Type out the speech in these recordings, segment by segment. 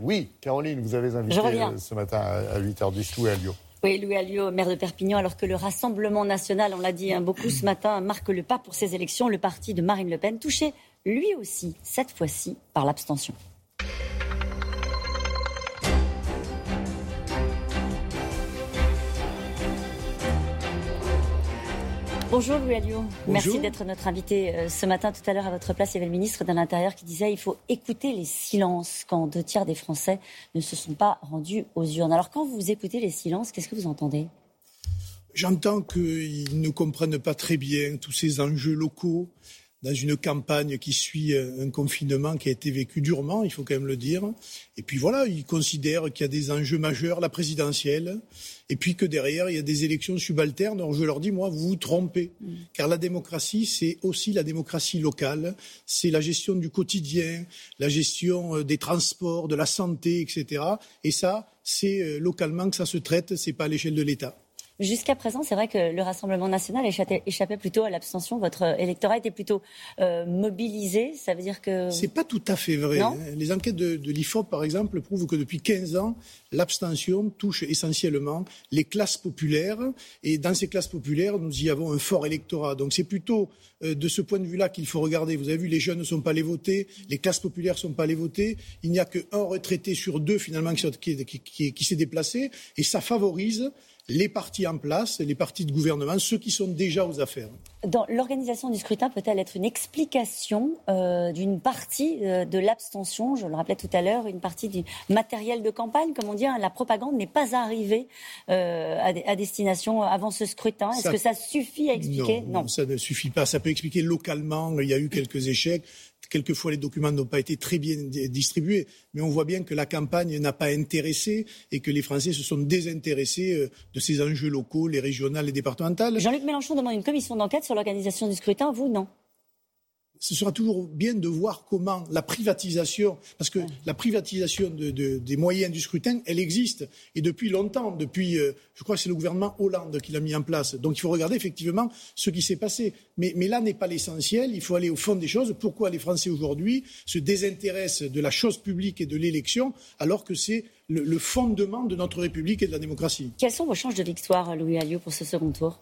Oui, Caroline, vous avez invité ce matin à 8h10 Louis Alliot. Oui, Louis Alliot, maire de Perpignan, alors que le Rassemblement national, on l'a dit hein, beaucoup ce matin, marque le pas pour ces élections, le parti de Marine Le Pen, touché lui aussi, cette fois-ci, par l'abstention. Bonjour Louis Alliot. Merci d'être notre invité euh, ce matin. Tout à l'heure, à votre place, il y avait le ministre de l'Intérieur qui disait qu'il faut écouter les silences quand deux tiers des Français ne se sont pas rendus aux urnes. Alors, quand vous écoutez les silences, qu'est-ce que vous entendez? J'entends qu'ils ne comprennent pas très bien tous ces enjeux locaux, dans une campagne qui suit un confinement qui a été vécu durement, il faut quand même le dire. Et puis voilà, ils considèrent qu'il y a des enjeux majeurs, la présidentielle, et puis que derrière, il y a des élections subalternes. Je leur dis, moi, vous vous trompez. Car la démocratie, c'est aussi la démocratie locale, c'est la gestion du quotidien, la gestion euh, des transports, de la santé, etc. Et ça, c'est euh, localement que ça se traite, c'est pas à l'échelle de l'État. Jusqu'à présent, c'est vrai que le Rassemblement national échappait, plutôt à l'abstention. Votre électorat était plutôt euh, mobilisé. Ça veut dire que. C'est pas tout à fait vrai. Les enquêtes de, de l'IFOP, par exemple, prouvent que depuis 15 ans, l'abstention touche essentiellement les classes populaires. Et dans ces classes populaires, nous y avons un fort électorat. Donc c'est plutôt euh, de ce point de vue-là qu'il faut regarder. Vous avez vu, les jeunes ne sont pas allés voter, les classes populaires ne sont pas allées voter. Il n'y a qu'un retraité sur deux, finalement, qui s'est déplacé. Et ça favorise les partis en place, les partis de gouvernement, ceux qui sont déjà aux affaires. Dans l'organisation du scrutin peut-elle être une explication euh, d'une partie euh, de l'abstention? Je le rappelais tout à l'heure, une partie du matériel de campagne, comme on dit, hein, la propagande n'est pas arrivée euh, à, destination avant ce scrutin. Est-ce que ça suffit à expliquer? Non, ça ne suffit pas. Ça peut expliquer localement. Il y a eu quelques échecs. Quelquefois, les documents n'ont pas été très bien distribués, mais on voit bien que la campagne n'a pas intéressé et que les Français se sont désintéressés euh, de ces enjeux locaux, les régionales, les départementales. Jean-Luc Mélenchon demande une commission d'enquête sur l'organisation du scrutin. Vous, non ce sera toujours bien de voir comment la privatisation, parce que la privatisation des moyens du scrutin, elle existe. Et depuis longtemps, depuis, euh, je crois que c'est le gouvernement Hollande qui l'a mis en place. Donc il faut regarder effectivement ce qui s'est passé. Mais, là n'est pas l'essentiel, il faut aller au fond des choses. Pourquoi les Français aujourd'hui se désintéressent de la chose publique et de l'élection, alors que c'est le, fondement de notre République et de la démocratie? Quelles sont vos chances de victoire, Louis Alliot, pour ce second tour?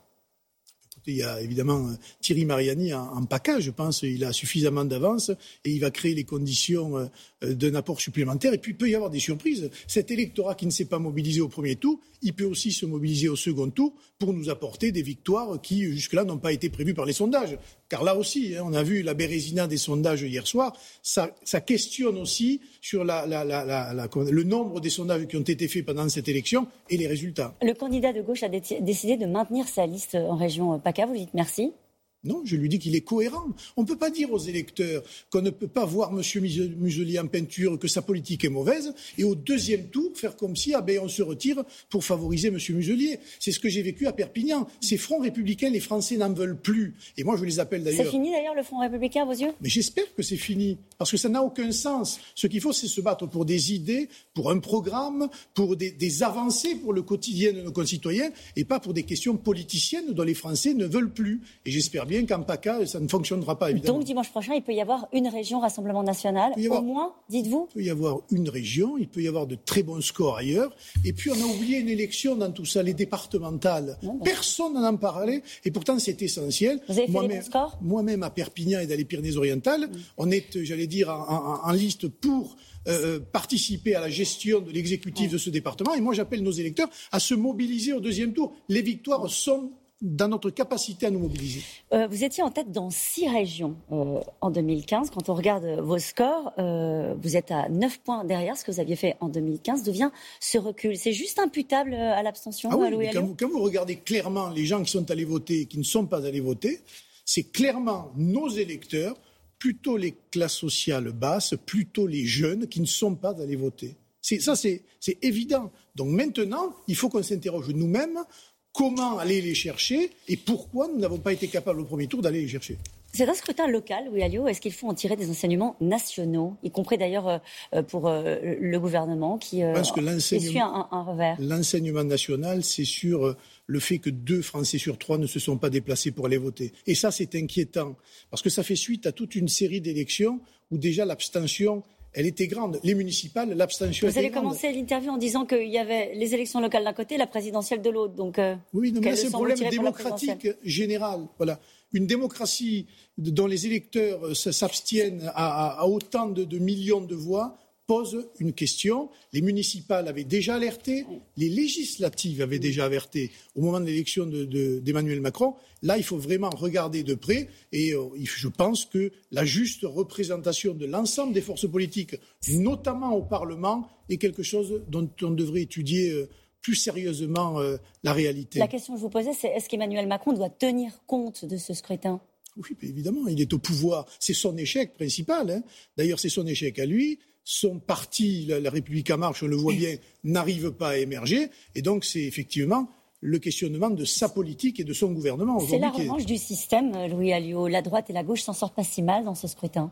Il y a évidemment euh, Thierry Mariani en, en package, je pense. Il a suffisamment d'avance et il va créer les conditions euh, euh, d'un apport supplémentaire. Et puis, il peut y avoir des surprises. Cet électorat qui ne s'est pas mobilisé au premier tour, il peut aussi se mobiliser au second tour pour nous apporter des victoires qui, jusque-là, n'ont pas été prévues par les sondages. Car là aussi, hein, on a vu la bérésina des sondages hier soir. Ça, questionne aussi sur le nombre des sondages qui ont été faits pendant cette élection et les résultats. Le candidat de gauche a décidé de maintenir sa liste en région PACA. Vous dites merci non, je lui dis qu'il est cohérent. On ne peut pas dire aux électeurs qu'on ne peut pas voir M. Muselier en peinture, que sa politique est mauvaise, et au deuxième tour faire comme si ah ben, on se retire pour favoriser M. Muselier. C'est ce que j'ai vécu à Perpignan. Ces fronts républicains, les Français n'en veulent plus. Et moi, je les appelle d'ailleurs. C'est fini d'ailleurs le front républicain à vos yeux? Mais j'espère que c'est fini, parce que ça n'a aucun sens. Ce qu'il faut, c'est se battre pour des idées, pour un programme, pour des, des avancées pour le quotidien de nos concitoyens, et pas pour des questions politiciennes dont les Français ne veulent plus. Et j'espère bien qu'en PACA, ça ne fonctionnera pas, évidemment. Donc dimanche prochain, il peut y avoir une région Rassemblement national, au moins, dites-vous Il peut y avoir une région, il peut y avoir de très bons scores ailleurs. Et puis on a oublié une élection dans tout ça, les départementales. Personne n'en parlait, et pourtant c'est essentiel. Vous avez fait scores? Moi-même, à Perpignan et dans les Pyrénées-Orientales, on est, j'allais dire, en, liste pour euh, euh, participer à la gestion de l'exécutif de ce département. Et moi, j'appelle nos électeurs à se mobiliser au deuxième tour. Les victoires sont dans notre capacité à nous mobiliser. Euh, vous étiez en tête dans six régions euh, en 2015. Quand on regarde vos scores, euh, vous êtes à 9 points derrière ce que vous aviez fait en 2015. D'où vient ce recul C'est juste imputable à l'abstention ah oui, quand, vous, quand vous regardez clairement les gens qui sont allés voter et qui ne sont pas allés voter, c'est clairement nos électeurs, plutôt les classes sociales basses, plutôt les jeunes qui ne sont pas allés voter. Ça, c'est évident. Donc maintenant, il faut qu'on s'interroge nous-mêmes comment aller les chercher et pourquoi nous n'avons pas été capables au premier tour d'aller les chercher. C'est un scrutin local, oui, Alio. Est-ce qu'il faut en tirer des enseignements nationaux, y compris d'ailleurs euh, euh, pour euh, le gouvernement qui essuie un, un, revers? L'enseignement national, c'est sur le fait que deux Français sur trois ne se sont pas déplacés pour aller voter. Et ça, c'est inquiétant, parce que ça fait suite à toute une série d'élections où déjà l'abstention elle était grande. Les municipales, l'abstention Vous avez commencé l'interview en disant qu'il y avait les élections locales d'un côté, la présidentielle de l'autre. Donc, euh, oui, mais c'est un problème démocratique général. Voilà. Une démocratie dont les électeurs euh, s'abstiennent à, autant de millions de voix pose une question. Les municipales avaient déjà alerté, les législatives avaient déjà alerté au moment de l'élection d'Emmanuel Macron. Là, il faut vraiment regarder de près et euh, je pense que la juste représentation de l'ensemble des forces politiques, notamment au Parlement, est quelque chose dont on devrait étudier euh, plus sérieusement euh, la réalité. La question que je vous posais, c'est est-ce qu'Emmanuel Macron doit tenir compte de ce scrutin? Oui, évidemment, il est au pouvoir. C'est son échec principal. Hein. D'ailleurs, c'est son échec à lui son parti, la, République en marche, on le voit bien, n'arrive pas à émerger. Et donc, c'est effectivement le questionnement de sa politique et de son gouvernement. C'est la revanche du système, Louis Alliot. La droite et la gauche s'en sortent pas si mal dans ce scrutin.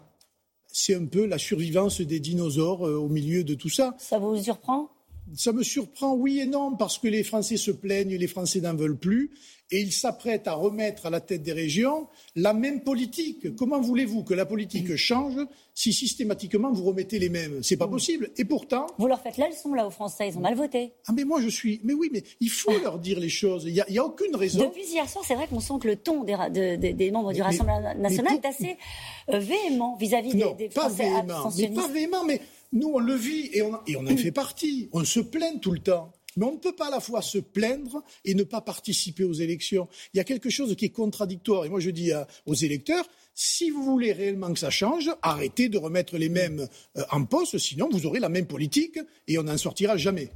C'est un peu la survivance des dinosaures euh, au milieu de tout ça. Ça vous surprend? Ça me surprend, oui et non, parce que les Français se plaignent, les Français n'en veulent plus et il s'apprête à remettre à la tête des régions la même politique. Comment voulez-vous que la politique change si systématiquement vous remettez les mêmes? C'est pas possible. Et pourtant. Vous leur faites la leçon là aux Français, ils ont mal voté. Ah mais moi je suis. Mais oui, mais il faut leur dire les choses. Il n'y a, a, aucune raison. Depuis hier soir, c'est vrai qu'on sent que le ton des, des membres du Rassemblement national est assez euh, véhément vis-à-vis des, des, Français pas véhément, Mais pas véhément, mais nous on le vit et on, et on en fait partie. On se plaint tout le temps. Mais on ne peut pas à la fois se plaindre et ne pas participer aux élections. Il y a quelque chose qui est contradictoire. Et moi, je dis aux électeurs, si vous voulez réellement que ça change, arrêtez de remettre les mêmes euh, en poste, sinon vous aurez la même politique et on n'en sortira jamais.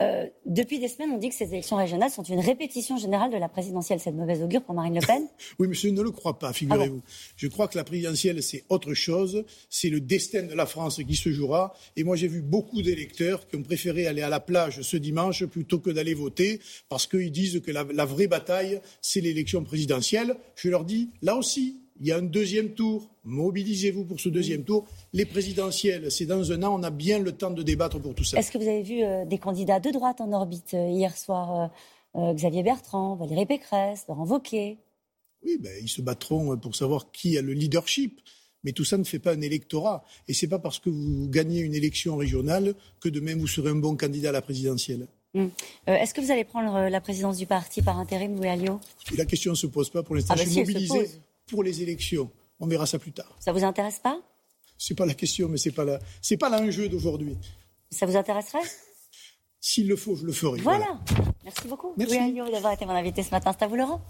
Euh, depuis des semaines, on dit que ces élections régionales sont une répétition générale de la présidentielle. C'est de mauvaise augure pour Marine Le Pen Oui, mais je ne le crois pas, figurez-vous. Ah je crois que la présidentielle, c'est autre chose. C'est le destin de la France qui se jouera. Et moi, j'ai vu beaucoup d'électeurs qui ont préféré aller à la plage ce dimanche plutôt que d'aller voter parce qu'ils disent que la, la vraie bataille, c'est l'élection présidentielle. Je leur dis, là aussi, il y a un deuxième tour. Mobilisez-vous pour ce deuxième tour. Les présidentielles, c'est dans un an. On a bien le temps de débattre pour tout ça. Est-ce que vous avez vu euh, des candidats de droite en orbite euh, hier soir euh, Xavier Bertrand, Valérie Pécresse, Laurent Wauquiez? Oui, ben, ils se battront pour savoir qui a le leadership. Mais tout ça ne fait pas un électorat. Et ce n'est pas parce que vous gagnez une élection régionale que demain vous serez un bon candidat à la présidentielle. Hum. Est-ce que vous allez prendre la présidence du parti par intérim, Louis Alliot? La question ne se pose pas pour l'instant. Ah bah Je suis mobilisé pour les élections. On verra ça plus tard. Ça vous intéresse pas? C'est pas la question, mais c'est pas la, c'est pas l'enjeu d'aujourd'hui. Ça vous intéresserait? S'il le faut, je le ferai. Voilà. Merci beaucoup. Merci. d'avoir été mon invité ce matin. C'est à vous, Laurent.